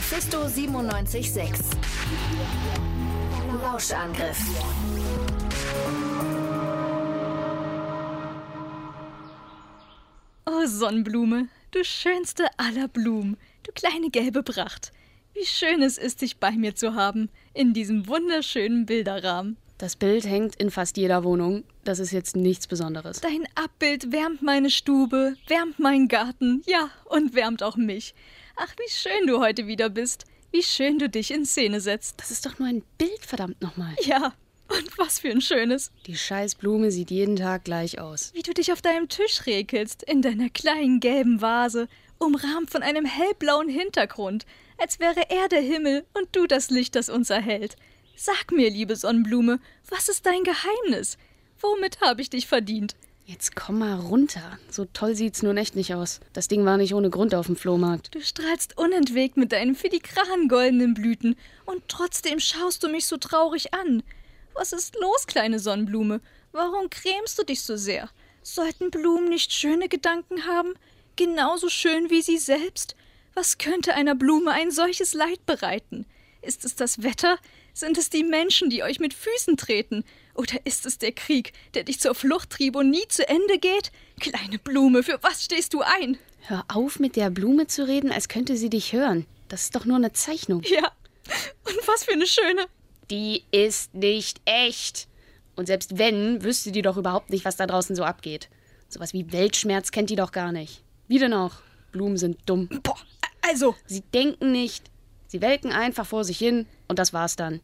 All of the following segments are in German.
Mephisto 976. Lauschangriff. Oh, Sonnenblume, du schönste aller Blumen, du kleine gelbe Pracht. Wie schön es ist, dich bei mir zu haben, in diesem wunderschönen Bilderrahmen. Das Bild hängt in fast jeder Wohnung. Das ist jetzt nichts Besonderes. Dein Abbild wärmt meine Stube, wärmt meinen Garten, ja, und wärmt auch mich. Ach, wie schön du heute wieder bist. Wie schön du dich in Szene setzt. Das ist doch nur ein Bild, verdammt nochmal. Ja, und was für ein schönes. Die Scheißblume sieht jeden Tag gleich aus. Wie du dich auf deinem Tisch rekelst, in deiner kleinen gelben Vase, umrahmt von einem hellblauen Hintergrund, als wäre er der Himmel und du das Licht, das uns erhält. Sag mir, liebe Sonnenblume, was ist dein Geheimnis? Womit habe ich dich verdient? Jetzt komm mal runter. So toll sieht's nun echt nicht aus. Das Ding war nicht ohne Grund auf dem Flohmarkt. Du strahlst unentwegt mit deinen filigranen goldenen Blüten und trotzdem schaust du mich so traurig an. Was ist los, kleine Sonnenblume? Warum cremst du dich so sehr? Sollten Blumen nicht schöne Gedanken haben? Genauso schön wie sie selbst? Was könnte einer Blume ein solches Leid bereiten? Ist es das Wetter? Sind es die Menschen, die euch mit Füßen treten? Oder ist es der Krieg, der dich zur Flucht trieb und nie zu Ende geht? Kleine Blume, für was stehst du ein? Hör auf, mit der Blume zu reden, als könnte sie dich hören. Das ist doch nur eine Zeichnung. Ja. Und was für eine schöne. Die ist nicht echt. Und selbst wenn, wüsste die doch überhaupt nicht, was da draußen so abgeht. Sowas wie Weltschmerz kennt die doch gar nicht. Wie denn auch? Blumen sind dumm. Boah, also. Sie denken nicht. Sie welken einfach vor sich hin und das war's dann.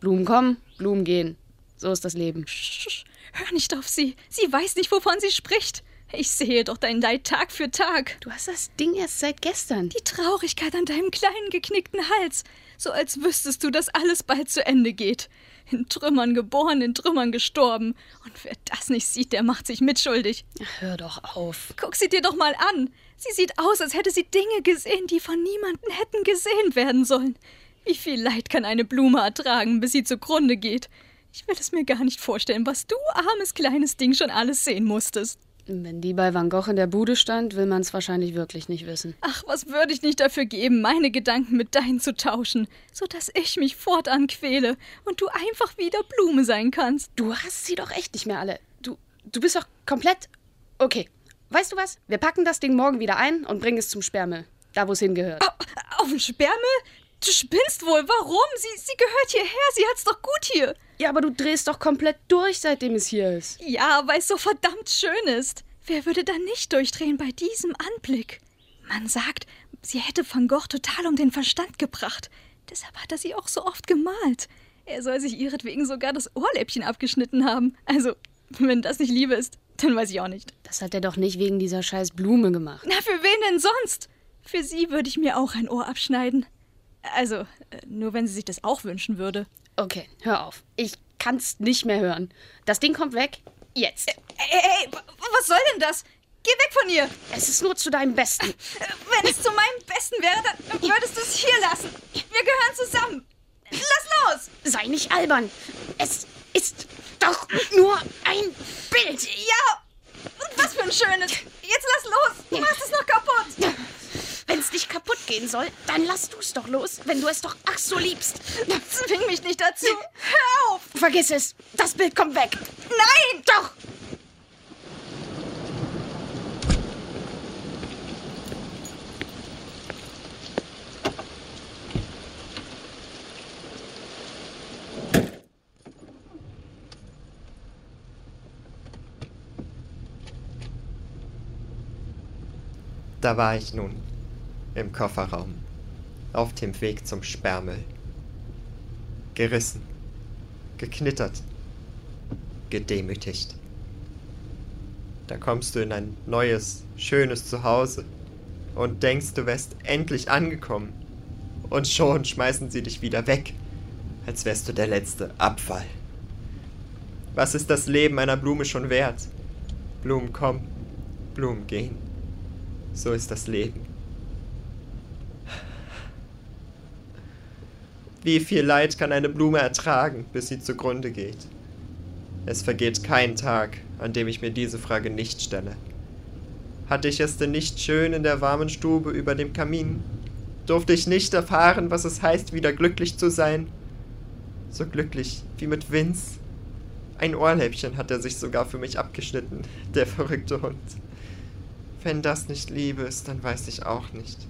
Blumen kommen, Blumen gehen. So ist das Leben. Sch, hör nicht auf sie. Sie weiß nicht, wovon sie spricht. Ich sehe doch dein Leid Tag für Tag. Du hast das Ding erst seit gestern. Die Traurigkeit an deinem kleinen geknickten Hals. So als wüsstest du, dass alles bald zu Ende geht. In Trümmern geboren, in Trümmern gestorben. Und wer das nicht sieht, der macht sich mitschuldig. Ach, hör doch auf. Guck sie dir doch mal an. Sie sieht aus, als hätte sie Dinge gesehen, die von niemandem hätten gesehen werden sollen. Wie viel Leid kann eine Blume ertragen, bis sie zugrunde geht? Ich will es mir gar nicht vorstellen, was du, armes kleines Ding, schon alles sehen musstest. Wenn die bei Van Gogh in der Bude stand, will man es wahrscheinlich wirklich nicht wissen. Ach, was würde ich nicht dafür geben, meine Gedanken mit deinen zu tauschen, so dass ich mich fortan quäle und du einfach wieder Blume sein kannst. Du hast sie doch echt nicht mehr alle. Du, du bist doch komplett. Okay. Weißt du was? Wir packen das Ding morgen wieder ein und bringen es zum Sperrmüll. Da, wo es hingehört. Auf, auf den Sperrmüll? Du spinnst wohl. Warum? Sie, sie gehört hierher. Sie hat's doch gut hier. Ja, aber du drehst doch komplett durch, seitdem es hier ist. Ja, weil es so verdammt schön ist. Wer würde da nicht durchdrehen bei diesem Anblick? Man sagt, sie hätte Van Gogh total um den Verstand gebracht. Deshalb hat er sie auch so oft gemalt. Er soll sich ihretwegen sogar das Ohrläppchen abgeschnitten haben. Also, wenn das nicht Liebe ist, dann weiß ich auch nicht. Das hat er doch nicht wegen dieser scheiß Blume gemacht. Na, für wen denn sonst? Für sie würde ich mir auch ein Ohr abschneiden. Also, äh, nur wenn sie sich das auch wünschen würde. Okay, hör auf. Ich kann's nicht mehr hören. Das Ding kommt weg. Jetzt. Ey, ey, was soll denn das? Geh weg von ihr! Es ist nur zu deinem Besten. Wenn es zu meinem Besten wäre, dann würdest du es hier lassen. Wir gehören zusammen. Lass los! Sei nicht albern. Es ist doch nur ein Bild. Ja! Was für ein schönes. Jetzt lass los. Du machst es noch kaputt. Wenn es nicht kaputt gehen soll, dann lass du es doch los, wenn du es doch ach so liebst. Zwing mich nicht dazu. Hör auf! Vergiss es. Das Bild kommt weg. Nein! Doch! Da war ich nun, im Kofferraum, auf dem Weg zum Sperrmüll. Gerissen, geknittert, gedemütigt. Da kommst du in ein neues, schönes Zuhause und denkst, du wärst endlich angekommen. Und schon schmeißen sie dich wieder weg, als wärst du der letzte Abfall. Was ist das Leben einer Blume schon wert? Blumen kommen, Blumen gehen. So ist das Leben. Wie viel Leid kann eine Blume ertragen, bis sie zugrunde geht? Es vergeht kein Tag, an dem ich mir diese Frage nicht stelle. Hatte ich es denn nicht schön in der warmen Stube über dem Kamin? Durfte ich nicht erfahren, was es heißt, wieder glücklich zu sein? So glücklich wie mit Vince. Ein Ohrläppchen hat er sich sogar für mich abgeschnitten, der verrückte Hund. Wenn das nicht Liebe ist, dann weiß ich auch nicht.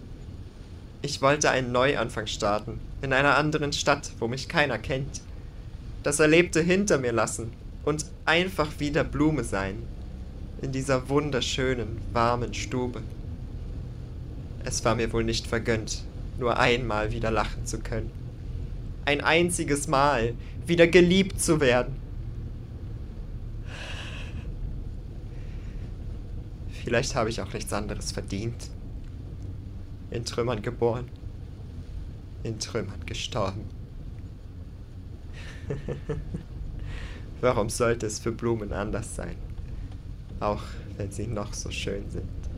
Ich wollte einen Neuanfang starten, in einer anderen Stadt, wo mich keiner kennt. Das Erlebte hinter mir lassen und einfach wieder Blume sein. In dieser wunderschönen, warmen Stube. Es war mir wohl nicht vergönnt, nur einmal wieder lachen zu können. Ein einziges Mal wieder geliebt zu werden. Vielleicht habe ich auch nichts anderes verdient. In Trümmern geboren, in Trümmern gestorben. Warum sollte es für Blumen anders sein? Auch wenn sie noch so schön sind.